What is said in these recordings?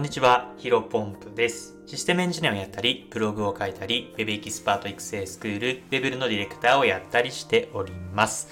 こんにちは、ヒロポンプです。システムエンジニアをやったり、ブログを書いたり、Web エキスパート育成スクール、ウェブルのディレクターをやったりしております。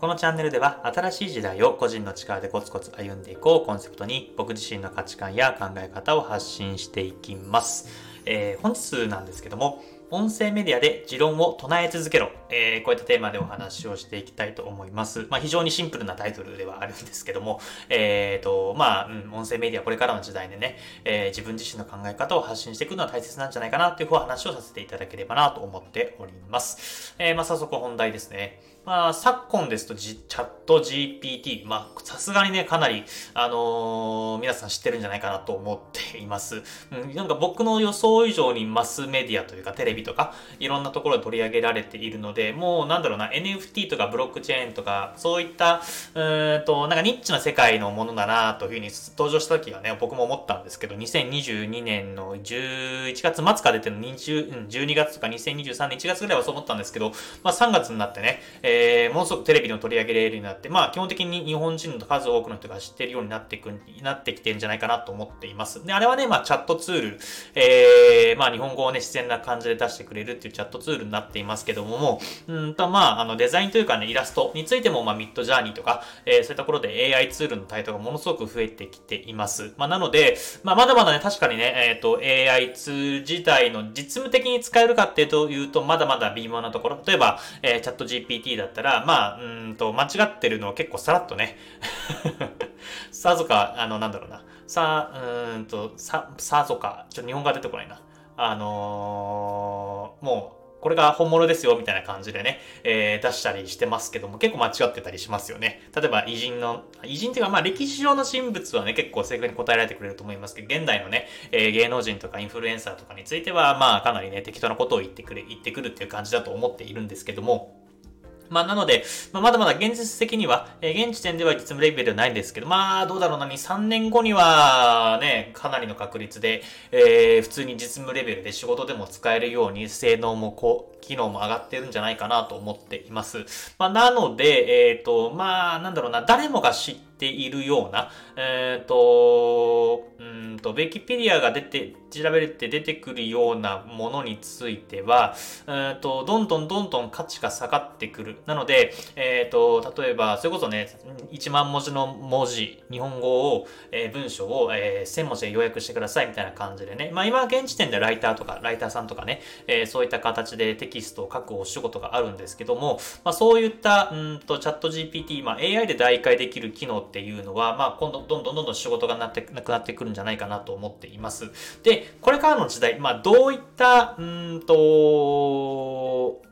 このチャンネルでは、新しい時代を個人の力でコツコツ歩んでいこうコンセプトに、僕自身の価値観や考え方を発信していきます。えー本日なんですけども、音声メディアで持論を唱え続けろ。えーこういったテーマでお話をしていきたいと思います。まあ、非常にシンプルなタイトルではあるんですけども、えっ、と、まあ、うん、音声メディアこれからの時代でね、えー自分自身の考え方を発信していくのは大切なんじゃないかなというお話をさせていただければなと思っております。えーまあ、早速本題ですね。まあ、昨今ですと、チャット GPT、まあ、さすがにね、かなり、あのー皆さん知ってるんじゃないかなと思っています。うん、なんか僕の予想以上にマスメディアというか、テレビビとか、いろんなところで取り上げられているので、もうなんだろうな、NFT とかブロックチェーンとか、そういった、うーんと、なんかニッチな世界のものだなというふうに登場した時はね、僕も思ったんですけど、2022年の11月末から出てる20、12月とか2023年1月ぐらいはそう思ったんですけど、まあ3月になってね、えー、ものすごくテレビの取り上げれるようになって、まあ基本的に日本人の数多くの人が知ってるようになってく、なってきてるんじゃないかなと思っています。で、あれはね、まあチャットツール、えー、まあ日本語をね、自然な感じで出してくれるっていうチャットツールになっていますけども、もう、んと、まあ、あの、デザインというかね、イラストについても、まあ、ミッドジャーニーとか、えーそういったところで AI ツールの台頭がものすごく増えてきています。まあ、なので、まあ、まだまだね、確かにね、えっ、と、AI ツール自体の実務的に使えるかっていうと、まだまだ微妙なところ。例えば、えーチャット GPT だったら、まあ、うんと、間違ってるのを結構さらっとね、さぞか、あの、なんだろうな。さ、うんと、さ、さぞか、ちょっと日本語が出てこないな。あのーもう、これが本物ですよ、みたいな感じでね、えー出したりしてますけども、結構間違ってたりしますよね。例えば、偉人の、偉人っていうか、まあ、歴史上の人物はね、結構正確に答えられてくれると思いますけど、現代のね、えー芸能人とかインフルエンサーとかについては、まあ、かなりね、適当なことを言ってくれ、言ってくるっていう感じだと思っているんですけども、まあ、なので、まあ、まだまだ現実的には、えー現時点では実務レベルではないんですけど、まあ、どうだろうな、2、3年後には、ね、かなりの確率で、えー普通に実務レベルで仕事でも使えるように、性能もこう、機能も上がってるんじゃないかなと思っています。まあ、なので、えっ、と、まあ、なんだろうな、誰もが知ってているような、えっ、と、うんと、ウィキペディアが出て、調べて出てくるようなものについては、えっ、と、どんどんどんどん価値が下がってくる。なので、えっ、と、例えば、それこそね、1万文字の文字、日本語を、えー文章を、えー1000文字で要約してくださいみたいな感じでね。まあ今現時点でライターとか、ライターさんとかね、えーそういった形でテキストを書くお仕事があるんですけども、まあそういった、うんと、チャット GPT、まあ AI で代替できる機能っていうのは、まあ今度どんどんどんどん仕事がなって、なくなってくるんじゃないかなと思っています。で、これからの時代、まあどういった、うんと、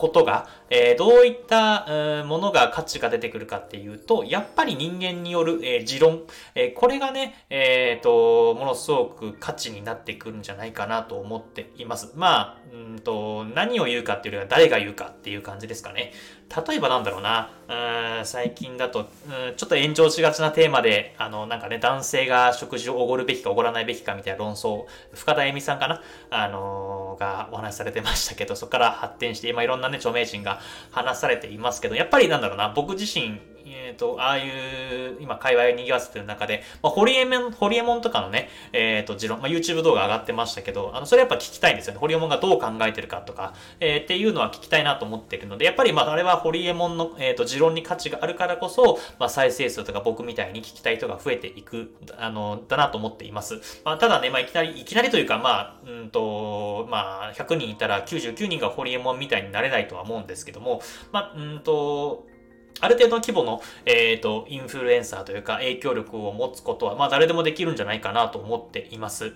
ことが、えーどういった、ものが価値が出てくるかっていうと、やっぱり人間による、えー持論、えーこれがね、えっ、と、ものすごく価値になってくるんじゃないかなと思っています。まあ、うんと、何を言うかっていうよりは誰が言うかっていう感じですかね。例えばなんだろうな、うん最近だと、うんちょっと炎上しがちなテーマで、あの、なんかね、男性が食事をおごるべきかおごらないべきかみたいな論争、深田恵美さんかなあのがお話しされてましたけど、そこから発展して、今いろんなね、著名人が話されていますけど、やっぱりなんだろうな、僕自身、えっ、と、ああいう、今、界隈を賑わせてる中で、まあ、ホリエモン、ホリエモンとかのね、えっ、と、持論、まあ、YouTube 動画上がってましたけど、あの、それやっぱ聞きたいんですよね。ホリエモンがどう考えてるかとか、えーっていうのは聞きたいなと思ってるので、やっぱりまあ、あれはホリエモンの、えっ、と、持論に価値があるからこそ、まあ、再生数とか僕みたいに聞きたい人が増えていく、あの、だなと思っています。まあ、ただね、まあ、いきなり、いきなりというか、まあ、うんと、まあ、100人いたら99人がホリエモンみたいになれないとは思うんですけども、まあ、うんと、ある程度の規模の、えっ、と、インフルエンサーというか影響力を持つことは、まあ誰でもできるんじゃないかなと思っています。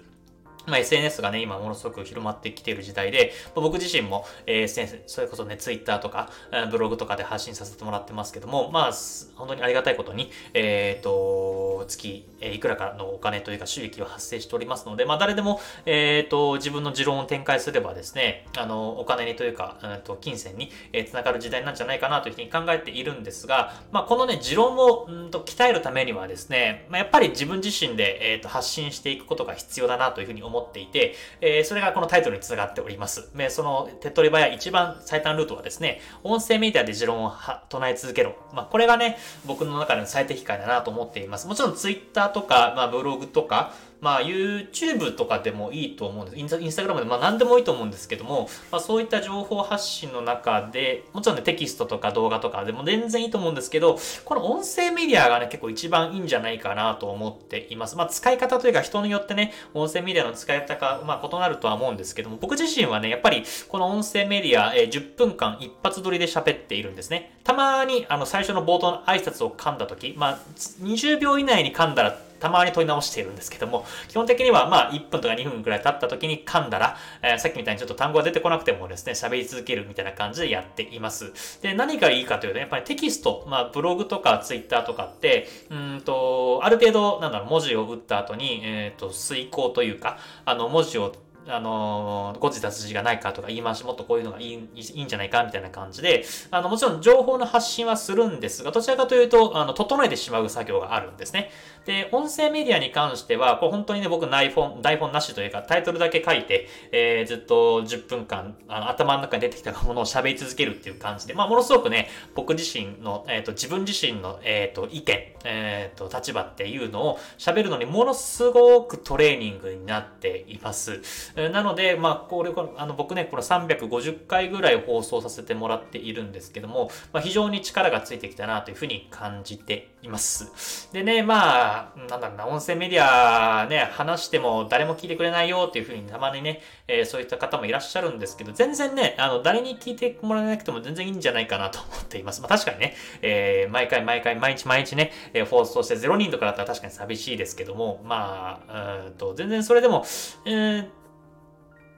まあ、SNS がね、今ものすごく広まってきている時代で、僕自身も、えー SNS、それこそね、Twitter とか、ブログとかで発信させてもらってますけども、まあ、本当にありがたいことに、えっ、と、月、えいくらかのお金というか収益は発生しておりますので、まあ、誰でも、えっ、と、自分の持論を展開すればですね、あの、お金にというか、うんと金銭に、えー、つながる時代なんじゃないかなというふうに考えているんですが、まあ、このね、持論を、うんと鍛えるためにはですね、まあ、やっぱり自分自身で、えー、と発信していくことが必要だなというふうに思っていて、えーそれがこのタイトルにつながっております。でその手っ取り早い一番最短ルートはですね、音声メディアで持論を唱え続けろ。まあ、これがね、僕の中での最適解だなと思っています。もちろんツイッターとか、まあ、ブログとか、まあ YouTube とかでもいいと思うんです。インスタグラムでまあ何でもいいと思うんですけども、まあそういった情報発信の中で、もちろんねテキストとか動画とかでも全然いいと思うんですけど、この音声メディアがね結構一番いいんじゃないかなと思っています。まあ使い方というか人によってね、音声メディアの使い方がまあ異なるとは思うんですけども、僕自身はね、やっぱりこの音声メディア、えー、10分間一発撮りで喋っているんですね。たまにあの最初の冒頭の挨拶を噛んだ時、まあ20秒以内に噛んだらたまに問い直しているんですけども、基本的にはまあ1分とか2分くらい経った時に噛んだら、えー、さっきみたいにちょっと単語が出てこなくてもですね、喋り続けるみたいな感じでやっています。で、何がいいかというと、やっぱりテキスト、まあブログとかツイッターとかって、うんと、ある程度、なんだろう、文字を打った後に、えっ、ー、と、遂行というか、あの、文字をあの、誤字脱字がないかとか言い回しもっとこういうのがいいいいんじゃないかみたいな感じで、あの、もちろん情報の発信はするんですが、どちらかというと、あの、整えてしまう作業があるんですね。で、音声メディアに関しては、こう本当にね、僕台本、台本なしというか、タイトルだけ書いて、えー、ずっと10分間、あの頭の中に出てきたものを喋り続けるっていう感じで、まあ、ものすごくね、僕自身の、えっ、ー、と、自分自身の、えっ、ー、と、意見、えっ、と、立場っていうのを喋るのにものすごくトレーニングになっています。なので、まあ、これ、あの、僕ね、この350回ぐらい放送させてもらっているんですけども、まあ、非常に力がついてきたなというふうに感じています。でね、まあ、なんだろうな、音声メディアね、話しても誰も聞いてくれないよっていうふうにたまにね、えー、そういった方もいらっしゃるんですけど、全然ね、あの、誰に聞いてもらえなくても全然いいんじゃないかなと思っています。まあ確かにね、えー、毎回毎回、毎日毎日ね、えー、放送して0人とかだったら確かに寂しいですけども、まあ、うんと、全然それでも、えー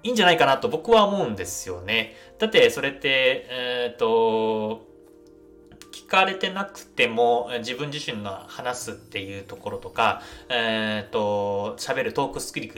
いいんじゃないかなと僕は思うんですよね。だってそれって、えっ、と、聞かれてなくても自分自身の話すっていうところとか、えっ、ー、と、喋るトークスキル、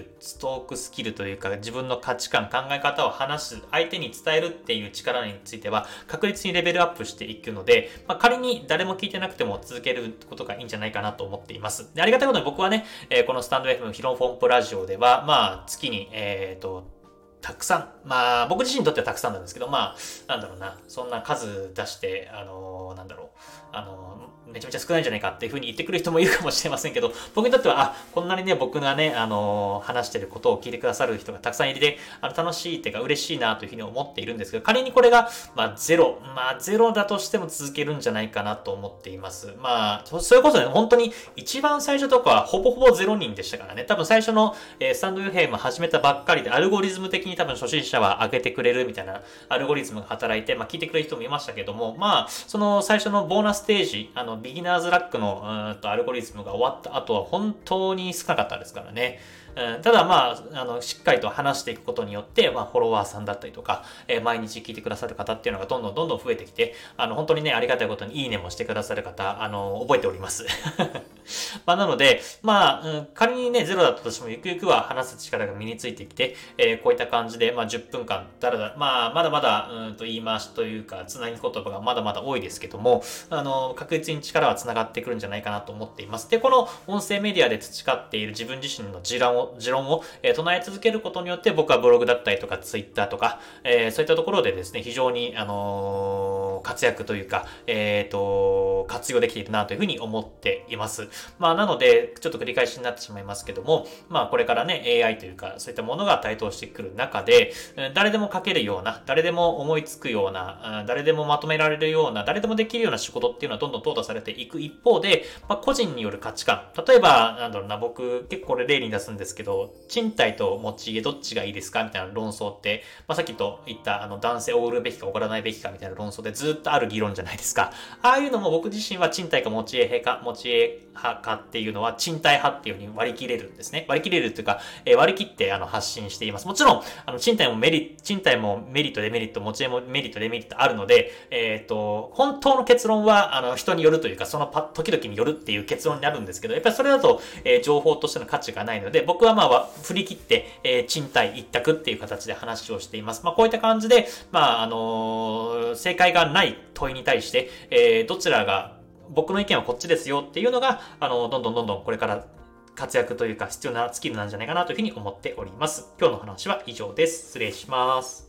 トークスキルというか自分の価値観、考え方を話す、相手に伝えるっていう力については確実にレベルアップしていくので、まあ、仮に誰も聞いてなくても続けることがいいんじゃないかなと思っています。でありがたいことに僕はね、え、このスタンド FM ヒロンフォンプラジオでは、まあ、月に、えっ、ー、と、たくさん。まあ、僕自身にとってはたくさんなんですけど、まあ、なんだろうな、そんな数出して、あのー、なんだろう、あの、めちゃめちゃ少ないんじゃないかっていうふうに言ってくる人もいるかもしれませんけど、僕にとっては、あ、こんなにね、僕がね、あの、話してることを聞いてくださる人がたくさんいて、あの、楽しいっていうか嬉しいなというふうに思っているんですけど、仮にこれが、まあ、ゼロ、まあ、ゼロだとしても続けるんじゃないかなと思っています。まあ、それこそね、本当に一番最初とかはほぼほぼゼロ人でしたからね、多分最初の、えー、スタンド FM 始めたばっかりで、アルゴリズム的に多分初心者は上げてくれるみたいなアルゴリズムが働いて、まあ、聞いてくれる人もいましたけども、まあ、その最初のボーナスステージ、あの、ビギナーズラックの、うんと、アルゴリズムが終わった後は本当に少なかったですからね。うん、ただまあ、あの、しっかりと話していくことによって、まあ、フォロワーさんだったりとか、えー、毎日聞いてくださる方っていうのがどんどんどんどん増えてきて、あの、本当にね、ありがたいことにいいねもしてくださる方、あの、覚えております。まあ、なので、まあ、うん、仮にね、ゼロだったとしても、ゆくゆくは話す力が身についてきて、えー、こういった感じで、まあ、10分間、だらだら、まあ、まだまだ、うんと言い回しというか、つなぎ言葉がまだまだ多いですけども、あの、確実に力は繋がってくるんじゃないかなと思っています。で、この音声メディアで培っている自分自身の持論を、持論を、え、唱え続けることによって、僕はブログだったりとか、ツイッターとか、え、そういったところでですね、非常に、あの活躍というか、えっ、と、活用できているなというふうに思っています。まあ、なので、ちょっと繰り返しになってしまいますけども、まあ、これからね、AI というか、そういったものが台頭してくる中で、誰でも書けるような、誰でも思いつくような、誰でもまとめられるような、誰でもできるような仕事っていうのはどんどん淘汰されていく一方で、まあ、個人による価値観。例えば、なんだろうな、僕、結構これ例に出すんですけど、賃貸と持ち家どっちがいいですかみたいな論争って、まあ、さっきと言った、あの、男性を売るべきか送らないべきかみたいな論争でずずっとある議論じゃないですか。ああいうのも僕自身は賃貸か持ち家派か、持ち家派かっていうのは賃貸派っていうふうに割り切れるんですね。割り切れるっていうか、えー、割り切ってあの発信しています。もちろん、あの、賃貸もメリット、賃貸もメリット、デメリット、持ち家もメリット、デメリットあるので、えっ、ー、と、本当の結論は、あの、人によるというか、そのパ時々によるっていう結論になるんですけど、やっぱりそれだと、えー、情報としての価値がないので、僕はまあ、振り切って、えー、賃貸一択っていう形で話をしています。まあ、こういった感じで、まあ、あのー、正解がない問いに対して、えー、どちらが僕の意見はこっちですよっていうのが、あの、どんどんどんどんこれから活躍というか必要なスキルなんじゃないかなというふうに思っております。今日の話は以上です。失礼します。